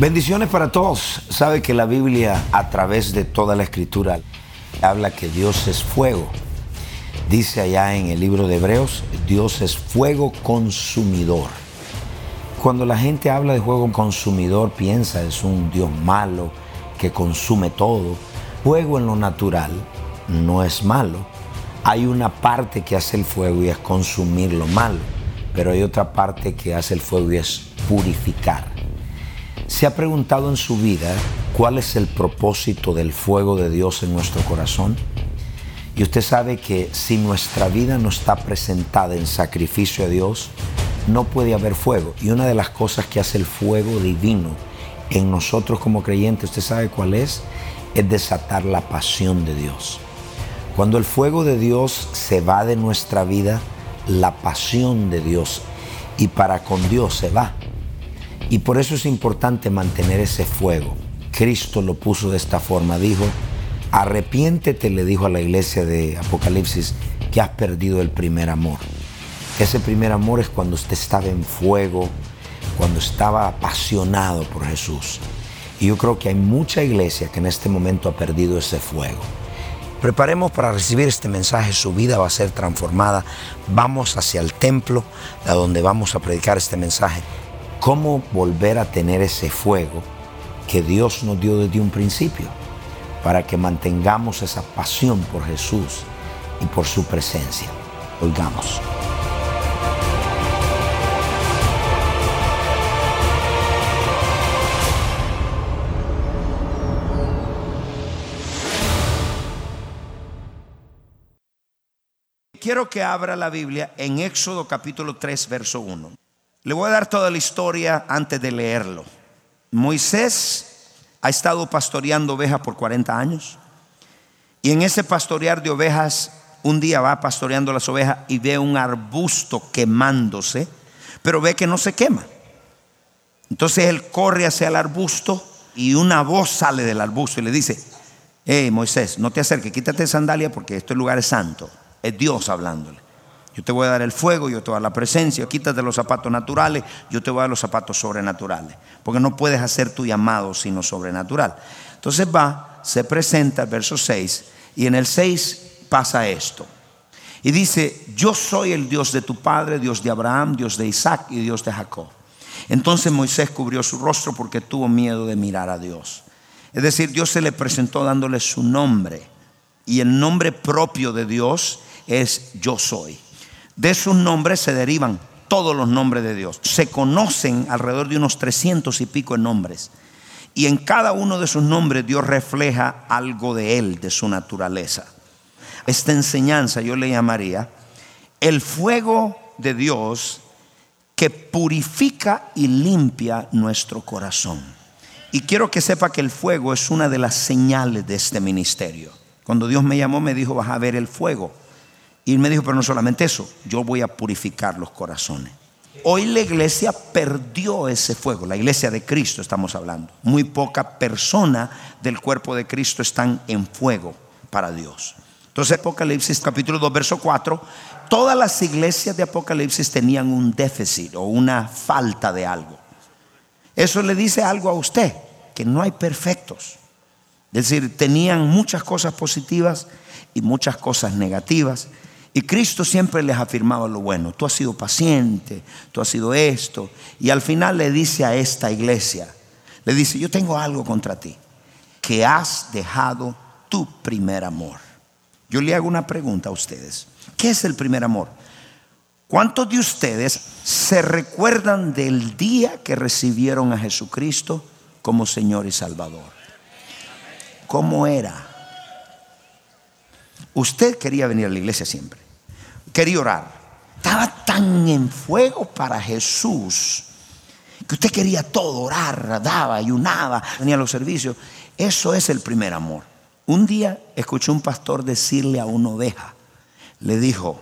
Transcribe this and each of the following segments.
Bendiciones para todos. Sabe que la Biblia a través de toda la escritura habla que Dios es fuego. Dice allá en el libro de Hebreos, Dios es fuego consumidor. Cuando la gente habla de fuego consumidor, piensa es un Dios malo que consume todo. Fuego en lo natural no es malo. Hay una parte que hace el fuego y es consumir lo malo, pero hay otra parte que hace el fuego y es purificar. ¿Se ha preguntado en su vida cuál es el propósito del fuego de Dios en nuestro corazón? Y usted sabe que si nuestra vida no está presentada en sacrificio a Dios, no puede haber fuego. Y una de las cosas que hace el fuego divino en nosotros como creyentes, ¿usted sabe cuál es? Es desatar la pasión de Dios. Cuando el fuego de Dios se va de nuestra vida, la pasión de Dios y para con Dios se va. Y por eso es importante mantener ese fuego. Cristo lo puso de esta forma, dijo, arrepiéntete, le dijo a la iglesia de Apocalipsis, que has perdido el primer amor. Ese primer amor es cuando usted estaba en fuego, cuando estaba apasionado por Jesús. Y yo creo que hay mucha iglesia que en este momento ha perdido ese fuego. Preparemos para recibir este mensaje, su vida va a ser transformada. Vamos hacia el templo, a donde vamos a predicar este mensaje cómo volver a tener ese fuego que Dios nos dio desde un principio, para que mantengamos esa pasión por Jesús y por su presencia. Oigamos. Quiero que abra la Biblia en Éxodo capítulo 3, verso 1. Le voy a dar toda la historia antes de leerlo. Moisés ha estado pastoreando ovejas por 40 años. Y en ese pastorear de ovejas, un día va pastoreando las ovejas y ve un arbusto quemándose, pero ve que no se quema. Entonces él corre hacia el arbusto y una voz sale del arbusto y le dice, hey Moisés, no te acerques, quítate sandalia porque este lugar es santo. Es Dios hablándole. Yo te voy a dar el fuego, yo te voy a dar la presencia, quítate los zapatos naturales, yo te voy a dar los zapatos sobrenaturales. Porque no puedes hacer tu llamado sino sobrenatural. Entonces va, se presenta verso 6 y en el 6 pasa esto. Y dice, yo soy el Dios de tu padre, Dios de Abraham, Dios de Isaac y Dios de Jacob. Entonces Moisés cubrió su rostro porque tuvo miedo de mirar a Dios. Es decir, Dios se le presentó dándole su nombre. Y el nombre propio de Dios es yo soy. De sus nombres se derivan todos los nombres de Dios. Se conocen alrededor de unos 300 y pico de nombres. Y en cada uno de sus nombres Dios refleja algo de Él, de su naturaleza. Esta enseñanza yo le llamaría el fuego de Dios que purifica y limpia nuestro corazón. Y quiero que sepa que el fuego es una de las señales de este ministerio. Cuando Dios me llamó me dijo, vas a ver el fuego. Y me dijo, pero no solamente eso, yo voy a purificar los corazones. Hoy la iglesia perdió ese fuego, la iglesia de Cristo estamos hablando. Muy poca persona del cuerpo de Cristo están en fuego para Dios. Entonces Apocalipsis capítulo 2 verso 4, todas las iglesias de Apocalipsis tenían un déficit o una falta de algo. Eso le dice algo a usted, que no hay perfectos. Es decir, tenían muchas cosas positivas y muchas cosas negativas. Y Cristo siempre les afirmaba lo bueno. Tú has sido paciente, tú has sido esto. Y al final le dice a esta iglesia, le dice, yo tengo algo contra ti, que has dejado tu primer amor. Yo le hago una pregunta a ustedes. ¿Qué es el primer amor? ¿Cuántos de ustedes se recuerdan del día que recibieron a Jesucristo como Señor y Salvador? ¿Cómo era? Usted quería venir a la iglesia siempre. Quería orar. Estaba tan en fuego para Jesús que usted quería todo, orar, daba, ayunaba, venía a los servicios. Eso es el primer amor. Un día escuché un pastor decirle a una oveja, le dijo,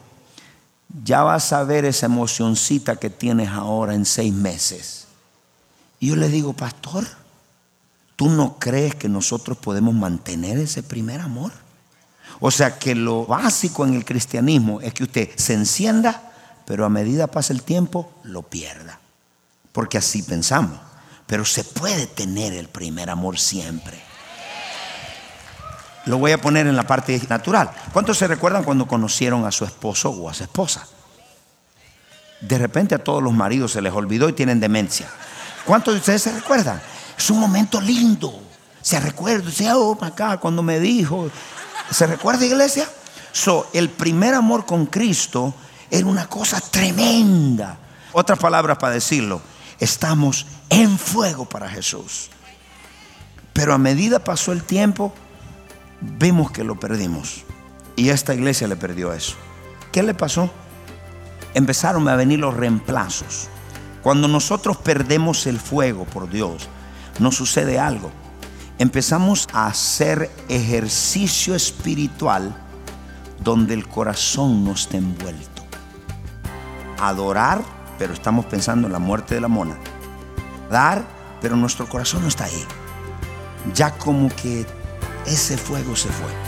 ya vas a ver esa emocioncita que tienes ahora en seis meses. Y yo le digo, pastor, ¿tú no crees que nosotros podemos mantener ese primer amor? O sea que lo básico en el cristianismo es que usted se encienda, pero a medida pasa el tiempo, lo pierda. Porque así pensamos. Pero se puede tener el primer amor siempre. Lo voy a poner en la parte natural. ¿Cuántos se recuerdan cuando conocieron a su esposo o a su esposa? De repente a todos los maridos se les olvidó y tienen demencia. ¿Cuántos de ustedes se recuerdan? Es un momento lindo. Se recuerda, dice, oh, acá cuando me dijo. ¿Se recuerda, iglesia? So, el primer amor con Cristo era una cosa tremenda. Otras palabras para decirlo, estamos en fuego para Jesús. Pero a medida pasó el tiempo, vemos que lo perdimos. Y esta iglesia le perdió eso. ¿Qué le pasó? Empezaron a venir los reemplazos. Cuando nosotros perdemos el fuego por Dios, nos sucede algo. Empezamos a hacer ejercicio espiritual donde el corazón no está envuelto. Adorar, pero estamos pensando en la muerte de la mona. Dar, pero nuestro corazón no está ahí. Ya como que ese fuego se fue.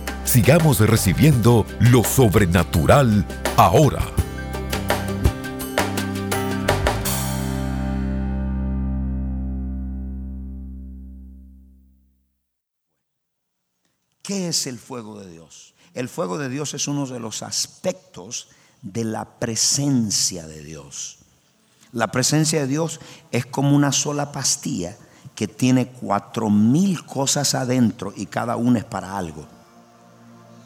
sigamos recibiendo lo sobrenatural ahora. ¿Qué es el fuego de Dios? El fuego de Dios es uno de los aspectos de la presencia de Dios. La presencia de Dios es como una sola pastilla que tiene cuatro mil cosas adentro y cada una es para algo.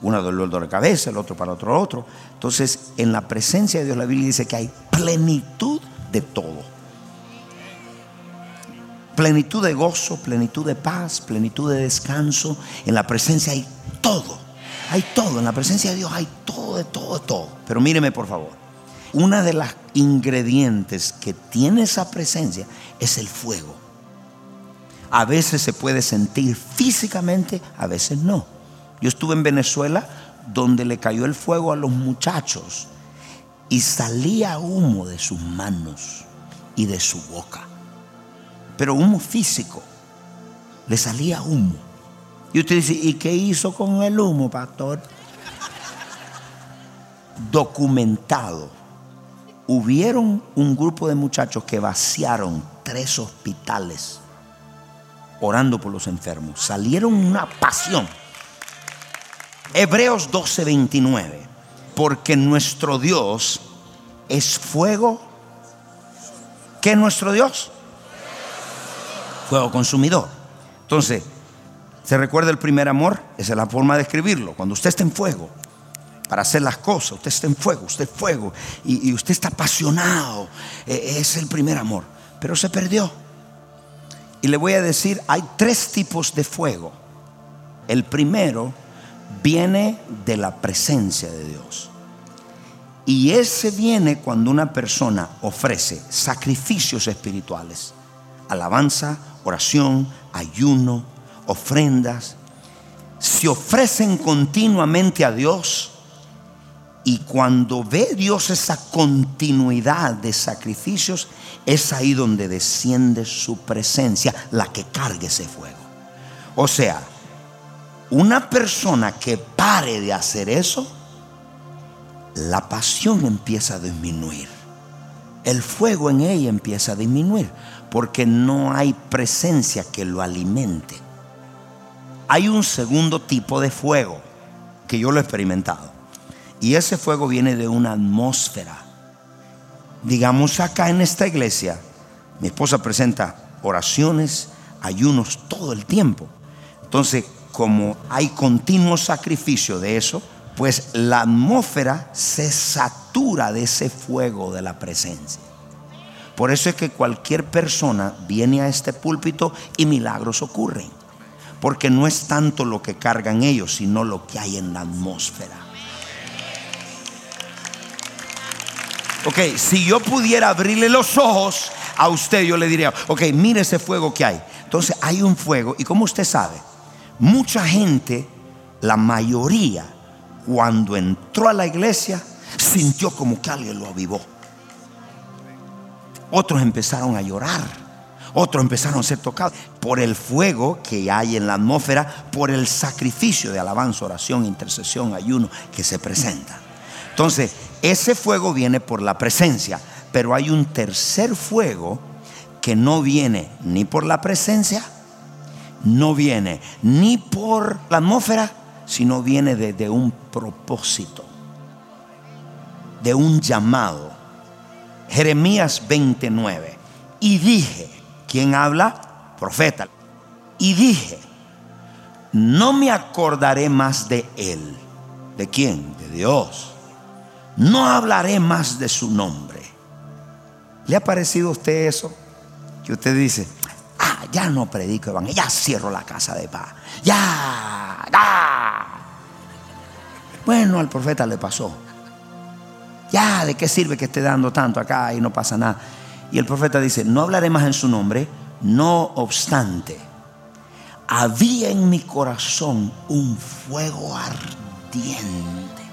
Una dolor de cabeza, el otro para otro otro. Entonces, en la presencia de Dios, la Biblia dice que hay plenitud de todo plenitud de gozo, plenitud de paz, plenitud de descanso. En la presencia hay todo. Hay todo. En la presencia de Dios hay todo, de todo, de todo. Pero míreme por favor. Una de las ingredientes que tiene esa presencia es el fuego. A veces se puede sentir físicamente, a veces no. Yo estuve en Venezuela donde le cayó el fuego a los muchachos y salía humo de sus manos y de su boca pero humo físico. Le salía humo. Y usted dice, ¿y qué hizo con el humo, pastor? Documentado. Hubieron un grupo de muchachos que vaciaron tres hospitales orando por los enfermos. Salieron una pasión. Hebreos 12:29. Porque nuestro Dios es fuego. ¿Qué es nuestro Dios? fuego consumidor. Entonces, ¿se recuerda el primer amor? Esa es la forma de escribirlo. Cuando usted está en fuego, para hacer las cosas, usted está en fuego, usted es fuego, y, usted está apasionado, e, es el primer amor. Pero se perdió. Y le voy a decir, hay tres tipos de fuego. El primero viene de la presencia de Dios. Y ese viene cuando una persona ofrece sacrificios espirituales, alabanza, oración, ayuno, ofrendas, se ofrecen continuamente a Dios Y cuando ve Dios esa continuidad de sacrificios, es ahí donde desciende su presencia, la que cargue ese fuego. O sea, una persona que pare de hacer eso, la pasión empieza a disminuir. El fuego en ella empieza a disminuir porque no hay presencia que lo alimente. Hay un segundo tipo de fuego que yo lo he experimentado. Y ese fuego viene de una atmósfera. Digamos acá en esta iglesia, mi esposa presenta oraciones, ayunos todo el tiempo. Entonces, como hay continuo sacrificio de eso, pues la atmósfera se satura de ese fuego de la presencia. Por eso es que cualquier persona viene a este púlpito y milagros ocurren. Porque no es tanto lo que cargan ellos, sino lo que hay en la atmósfera. Ok, si yo pudiera abrirle los ojos a usted, yo le diría, ok, mire ese fuego que hay. Entonces hay un fuego y como usted sabe, mucha gente, la mayoría, cuando entró a la iglesia, sintió como que alguien lo avivó. Otros empezaron a llorar. Otros empezaron a ser tocados por el fuego que hay en la atmósfera, por el sacrificio de alabanza, oración, intercesión, ayuno que se presenta. Entonces, ese fuego viene por la presencia, pero hay un tercer fuego que no viene ni por la presencia, no viene ni por la atmósfera, sino viene de, un propósito, de un llamado. Jeremías 29. Y dije, ¿quién habla? Profeta. Y dije, no me acordaré más de él. ¿De quién? De Dios. No hablaré más de su nombre. ¿Le ha parecido a usted eso? Que usted dice, ya no predico evangelio, ya cierro la casa de paz. Ya, ya. Bueno, al profeta le pasó. Ya, ¿de qué sirve que esté dando tanto acá y no pasa nada? Y el profeta dice, no hablaré más en su nombre, no obstante, había en mi corazón un fuego ardiente,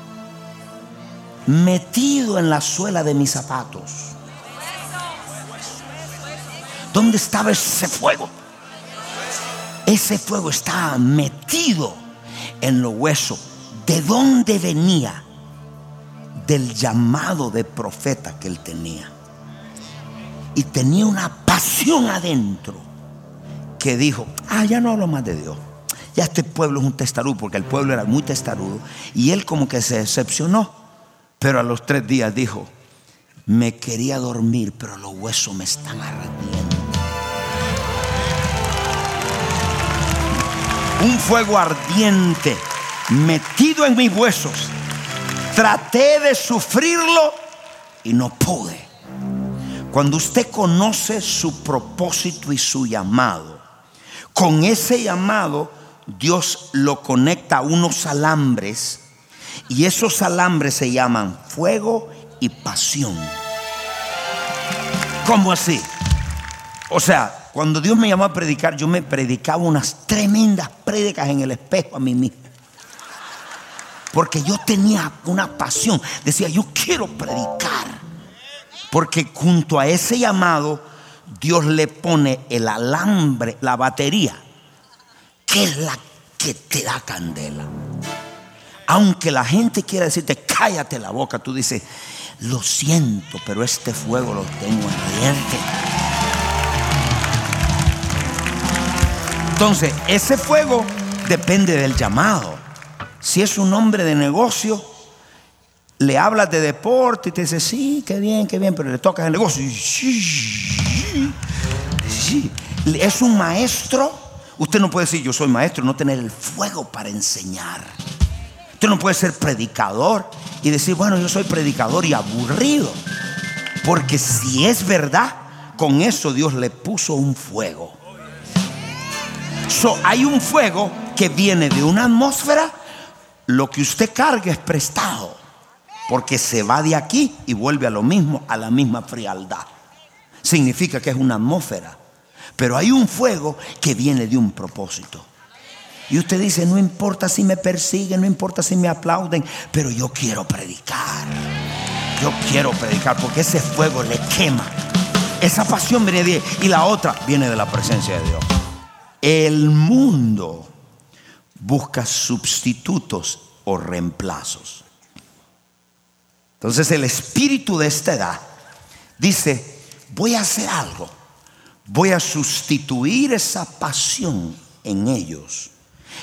metido en la suela de mis zapatos. ¿Dónde estaba ese fuego? Ese fuego estaba metido en los huesos. ¿De dónde venía? del llamado de profeta que él tenía. Y tenía una pasión adentro que dijo, ah, ya no hablo más de Dios. Ya este pueblo es un testarudo, porque el pueblo era muy testarudo. Y él como que se decepcionó. Pero a los tres días dijo, me quería dormir, pero los huesos me están ardiendo. Un fuego ardiente metido en mis huesos Traté de sufrirlo y no pude. Cuando usted conoce su propósito y su llamado, con ese llamado Dios lo conecta a unos alambres y esos alambres se llaman fuego y pasión. ¿Cómo así? O sea, cuando Dios me llamó a predicar, yo me predicaba unas tremendas prédicas en el espejo a mí mismo. Porque yo tenía una pasión. Decía, yo quiero predicar. Porque junto a ese llamado, Dios le pone el alambre, la batería, que es la que te da candela. Aunque la gente quiera decirte, cállate la boca, tú dices, lo siento, pero este fuego lo tengo ardiente. Entonces, ese fuego depende del llamado. Si es un hombre de negocio, le hablas de deporte y te dice, sí, qué bien, qué bien, pero le tocas el negocio. Es un maestro. Usted no puede decir, yo soy maestro, no tener el fuego para enseñar. Usted no puede ser predicador y decir, bueno, yo soy predicador y aburrido. Porque si es verdad, con eso Dios le puso un fuego. hay un fuego que viene de una atmósfera lo que usted carga es prestado, porque se va de aquí y vuelve a lo mismo, a la misma frialdad. Significa que es una atmósfera, pero hay un fuego que viene de un propósito. Y usted dice, no importa si me persiguen, no importa si me aplauden, pero yo quiero predicar. Yo quiero predicar porque ese fuego le quema. Esa pasión viene de y la otra viene de la presencia de Dios. El mundo busca sustitutos o reemplazos. Entonces el espíritu de esta edad dice, voy a hacer algo, voy a sustituir esa pasión en ellos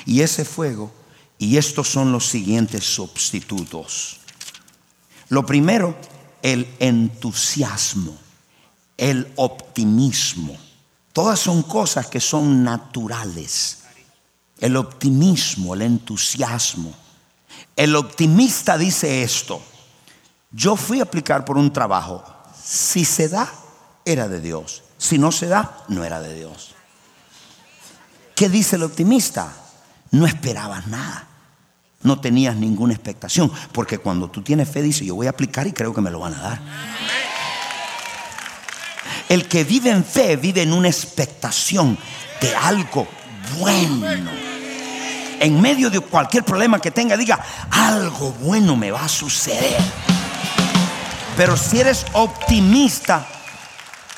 y ese fuego, y estos son los siguientes sustitutos. Lo primero, el entusiasmo, el optimismo. Todas son cosas que son naturales. El optimismo, el entusiasmo. El optimista dice esto. Yo fui a aplicar por un trabajo. Si se da, era de Dios. Si no se da, no era de Dios. ¿Qué dice el optimista? No esperabas nada. No tenías ninguna expectación. Porque cuando tú tienes fe, dice, yo voy a aplicar y creo que me lo van a dar. El que vive en fe vive en una expectación de algo bueno. En medio de cualquier problema que tenga, diga, algo bueno me va a suceder. Pero si eres optimista,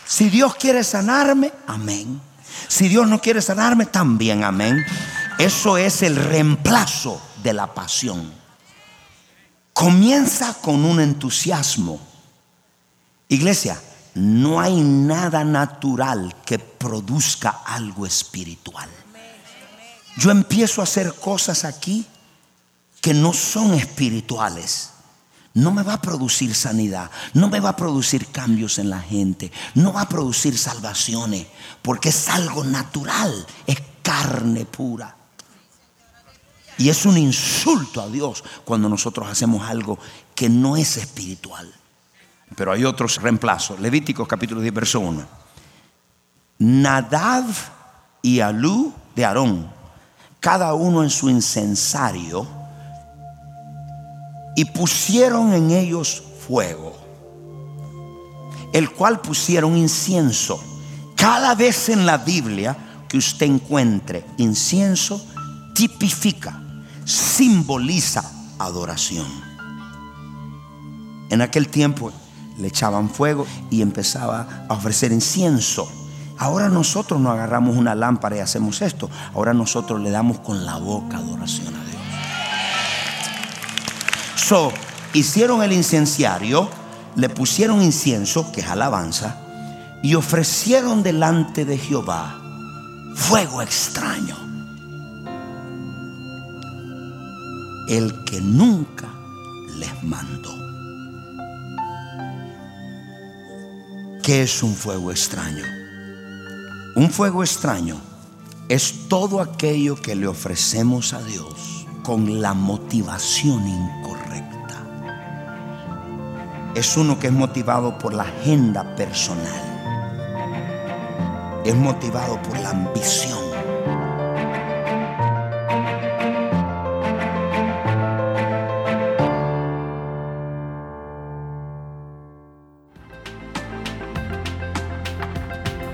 si Dios quiere sanarme, amén. Si Dios no quiere sanarme, también amén. Eso es el reemplazo de la pasión. Comienza con un entusiasmo. Iglesia, no hay nada natural que produzca algo espiritual. Yo empiezo a hacer cosas aquí que no son espirituales. No me va a producir sanidad, no me va a producir cambios en la gente, no va a producir salvaciones, porque es algo natural, es carne pura. Y es un insulto a Dios cuando nosotros hacemos algo que no es espiritual. Pero hay otros reemplazos. Levíticos capítulo 10, verso 1. Nadab y Alú de Aarón, cada uno en su incensario, y pusieron en ellos fuego, el cual pusieron incienso. Cada vez en la Biblia que usted encuentre incienso, tipifica, simboliza adoración. En aquel tiempo le echaban fuego y empezaba a ofrecer incienso. Ahora nosotros no agarramos una lámpara y hacemos esto. Ahora nosotros le damos con la boca adoración a Dios. So, hicieron el incenciario, le pusieron incienso, que es alabanza, y ofrecieron delante de Jehová fuego extraño. El que nunca les mandó. ¿Qué es un fuego extraño? Un fuego extraño es todo aquello que le ofrecemos a Dios con la motivación incorrecta. Es uno que es motivado por la agenda personal. Es motivado por la ambición.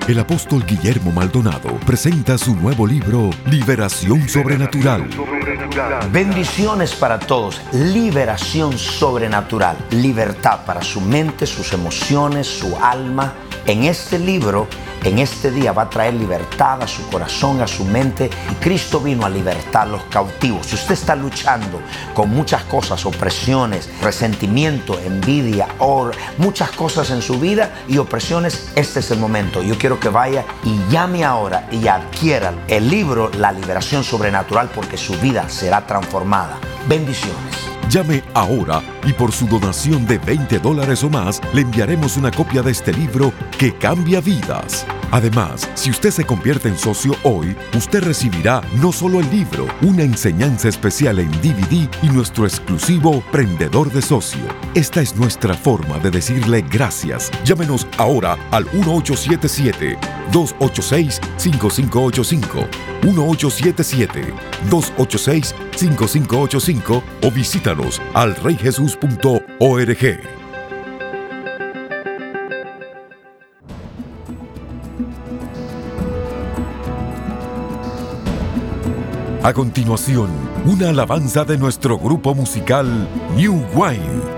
El apóstol Guillermo Maldonado presenta su nuevo libro, Liberación Sobrenatural. Bendiciones para todos, liberación sobrenatural, libertad para su mente, sus emociones, su alma. En este libro en este día va a traer libertad a su corazón, a su mente. Y Cristo vino a libertar a los cautivos. Si usted está luchando con muchas cosas, opresiones, resentimiento, envidia, or, muchas cosas en su vida y opresiones, este es el momento. Yo quiero que vaya y llame ahora y adquiera el libro La liberación sobrenatural porque su vida será transformada. Bendiciones. Llame ahora y por su donación de 20 dólares o más le enviaremos una copia de este libro que cambia vidas. Además, si usted se convierte en socio hoy, usted recibirá no solo el libro, una enseñanza especial en DVD y nuestro exclusivo Prendedor de Socio. Esta es nuestra forma de decirle gracias. Llámenos ahora al 1877-286-5585. 1877-286-5585 o visítanos al reyjesus.org. A continuación, una alabanza de nuestro grupo musical New Wine.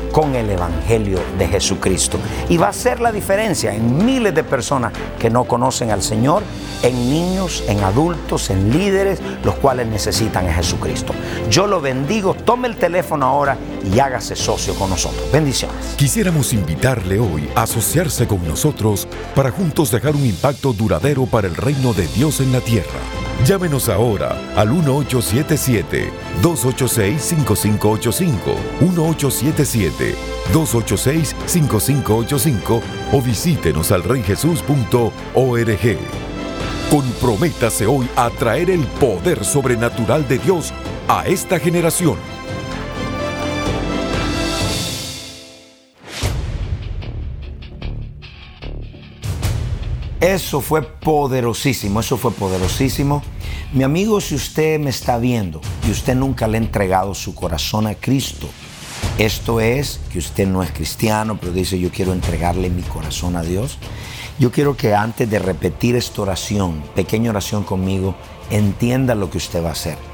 con el Evangelio de Jesucristo. Y va a ser la diferencia en miles de personas que no conocen al Señor, en niños, en adultos, en líderes, los cuales necesitan a Jesucristo. Yo lo bendigo, tome el teléfono ahora y hágase socio con nosotros. Bendiciones. Quisiéramos invitarle hoy a asociarse con nosotros para juntos dejar un impacto duradero para el reino de Dios en la tierra. Llámenos ahora al 1877-286-5585, 1877-286-5585 o visítenos al reyjesus.org. Comprométase hoy a traer el poder sobrenatural de Dios a esta generación. Eso fue poderosísimo, eso fue poderosísimo. Mi amigo, si usted me está viendo y usted nunca le ha entregado su corazón a Cristo, esto es que usted no es cristiano, pero dice yo quiero entregarle mi corazón a Dios. Yo quiero que antes de repetir esta oración, pequeña oración conmigo, entienda lo que usted va a hacer.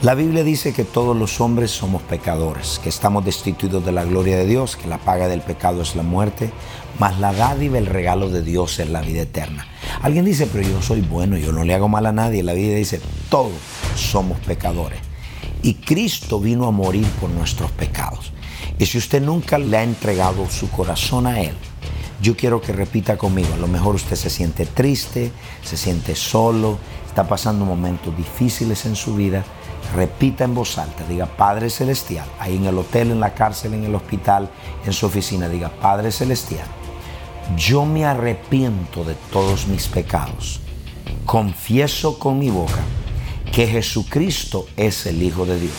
La Biblia dice que todos los hombres somos pecadores, que estamos destituidos de la gloria de Dios, que la paga del pecado es la muerte, mas la dádiva, el regalo de Dios es la vida eterna. Alguien dice, pero yo soy bueno, yo no le hago mal a nadie. La Biblia dice, todos somos pecadores. Y Cristo vino a morir por nuestros pecados. Y si usted nunca le ha entregado su corazón a Él, yo quiero que repita conmigo. A lo mejor usted se siente triste, se siente solo, está pasando momentos difíciles en su vida repita en voz alta, diga Padre Celestial, ahí en el hotel, en la cárcel, en el hospital, en su oficina, diga Padre Celestial, yo me arrepiento de todos mis pecados, confieso con mi boca que Jesucristo es el Hijo de Dios,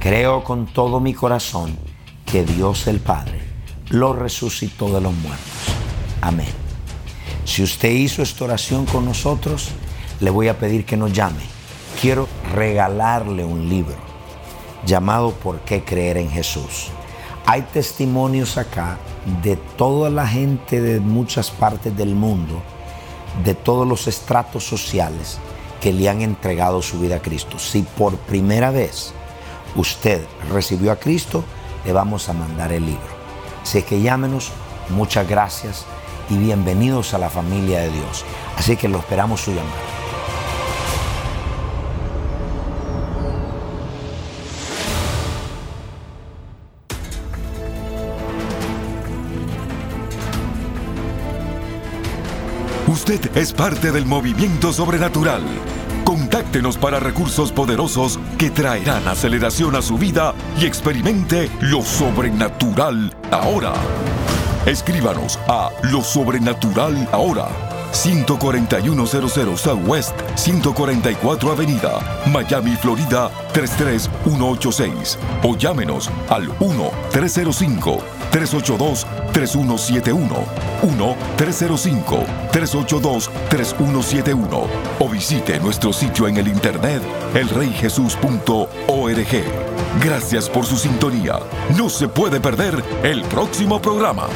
creo con todo mi corazón que Dios el Padre lo resucitó de los muertos. Amén. Si usted hizo esta oración con nosotros, le voy a pedir que nos llame quiero regalarle un libro llamado ¿Por qué creer en Jesús? Hay testimonios acá de toda la gente de muchas partes del mundo, de todos los estratos sociales que le han entregado su vida a Cristo. Si por primera vez usted recibió a Cristo, le vamos a mandar el libro. Así que llámenos, muchas gracias y bienvenidos a la familia de Dios. Así que lo esperamos su llamada. Usted es parte del movimiento sobrenatural. Contáctenos para recursos poderosos que traerán aceleración a su vida y experimente lo sobrenatural ahora. Escríbanos a lo sobrenatural ahora. 14100 Southwest 144 Avenida, Miami, Florida 33186 o llámenos al 1 305 382-3171, 1-305-382-3171 o visite nuestro sitio en el internet elreyjesus.org. Gracias por su sintonía. No se puede perder el próximo programa.